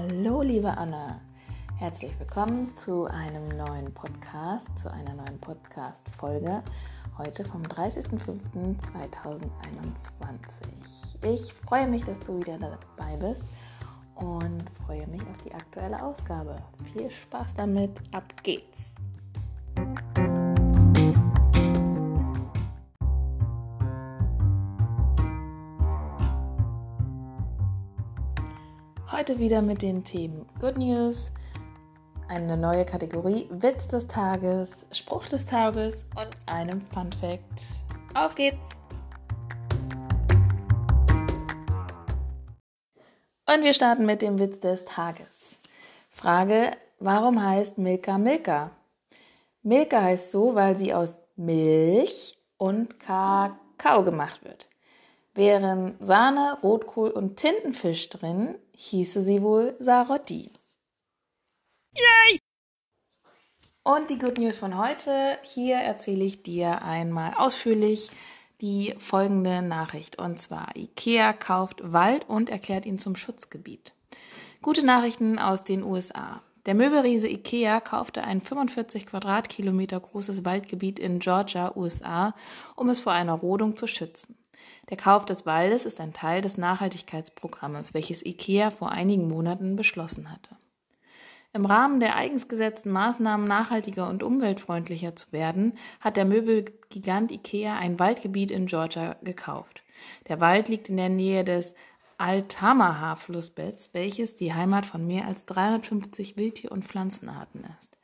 Hallo, liebe Anna. Herzlich willkommen zu einem neuen Podcast, zu einer neuen Podcast-Folge. Heute vom 30.05.2021. Ich freue mich, dass du wieder dabei bist und freue mich auf die aktuelle Ausgabe. Viel Spaß damit, ab geht's! Heute wieder mit den Themen Good News, eine neue Kategorie Witz des Tages, Spruch des Tages und einem Fun Fact. Auf geht's! Und wir starten mit dem Witz des Tages. Frage, warum heißt Milka Milka? Milka heißt so, weil sie aus Milch und Kakao gemacht wird. Wären Sahne, Rotkohl und Tintenfisch drin, hieße sie wohl Sarotti. Yay! Und die Good News von heute. Hier erzähle ich dir einmal ausführlich die folgende Nachricht. Und zwar, IKEA kauft Wald und erklärt ihn zum Schutzgebiet. Gute Nachrichten aus den USA. Der Möbelriese IKEA kaufte ein 45 Quadratkilometer großes Waldgebiet in Georgia, USA, um es vor einer Rodung zu schützen. Der Kauf des Waldes ist ein Teil des Nachhaltigkeitsprogrammes, welches IKEA vor einigen Monaten beschlossen hatte. Im Rahmen der eigens gesetzten Maßnahmen nachhaltiger und umweltfreundlicher zu werden, hat der Möbelgigant IKEA ein Waldgebiet in Georgia gekauft. Der Wald liegt in der Nähe des Altamaha-Flussbetts, welches die Heimat von mehr als 350 Wildtier- und Pflanzenarten ist.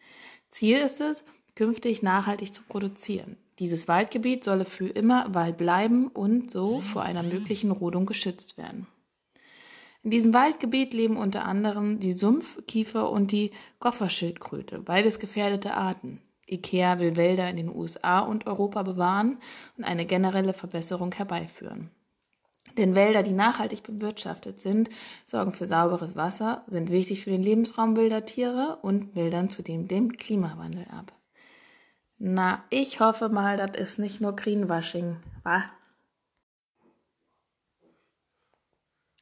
Ziel ist es, künftig nachhaltig zu produzieren. Dieses Waldgebiet solle für immer Wald bleiben und so vor einer möglichen Rodung geschützt werden. In diesem Waldgebiet leben unter anderem die Sumpfkiefer und die Gofferschildkröte, beides gefährdete Arten. IKEA will Wälder in den USA und Europa bewahren und eine generelle Verbesserung herbeiführen. Denn Wälder, die nachhaltig bewirtschaftet sind, sorgen für sauberes Wasser, sind wichtig für den Lebensraum wilder Tiere und mildern zudem den Klimawandel ab. Na, ich hoffe mal, das ist nicht nur Greenwashing, wa?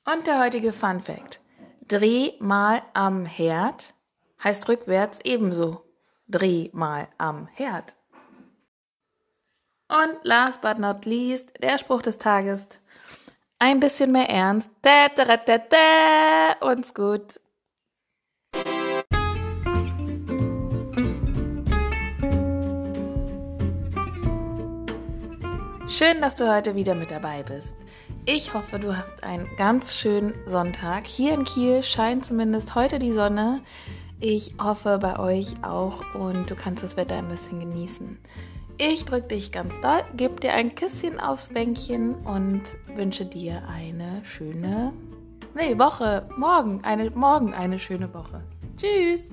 Und der heutige Fun Fact. Dreh mal am Herd heißt rückwärts ebenso. Dreh mal am Herd. Und last but not least, der Spruch des Tages. Ein bisschen mehr Ernst. Da, da, da, da, uns gut. Schön, dass du heute wieder mit dabei bist. Ich hoffe, du hast einen ganz schönen Sonntag. Hier in Kiel scheint zumindest heute die Sonne. Ich hoffe bei euch auch und du kannst das Wetter ein bisschen genießen. Ich drücke dich ganz doll, gebe dir ein Küsschen aufs Bänkchen und wünsche dir eine schöne, nee, Woche, morgen, eine, morgen eine schöne Woche. Tschüss!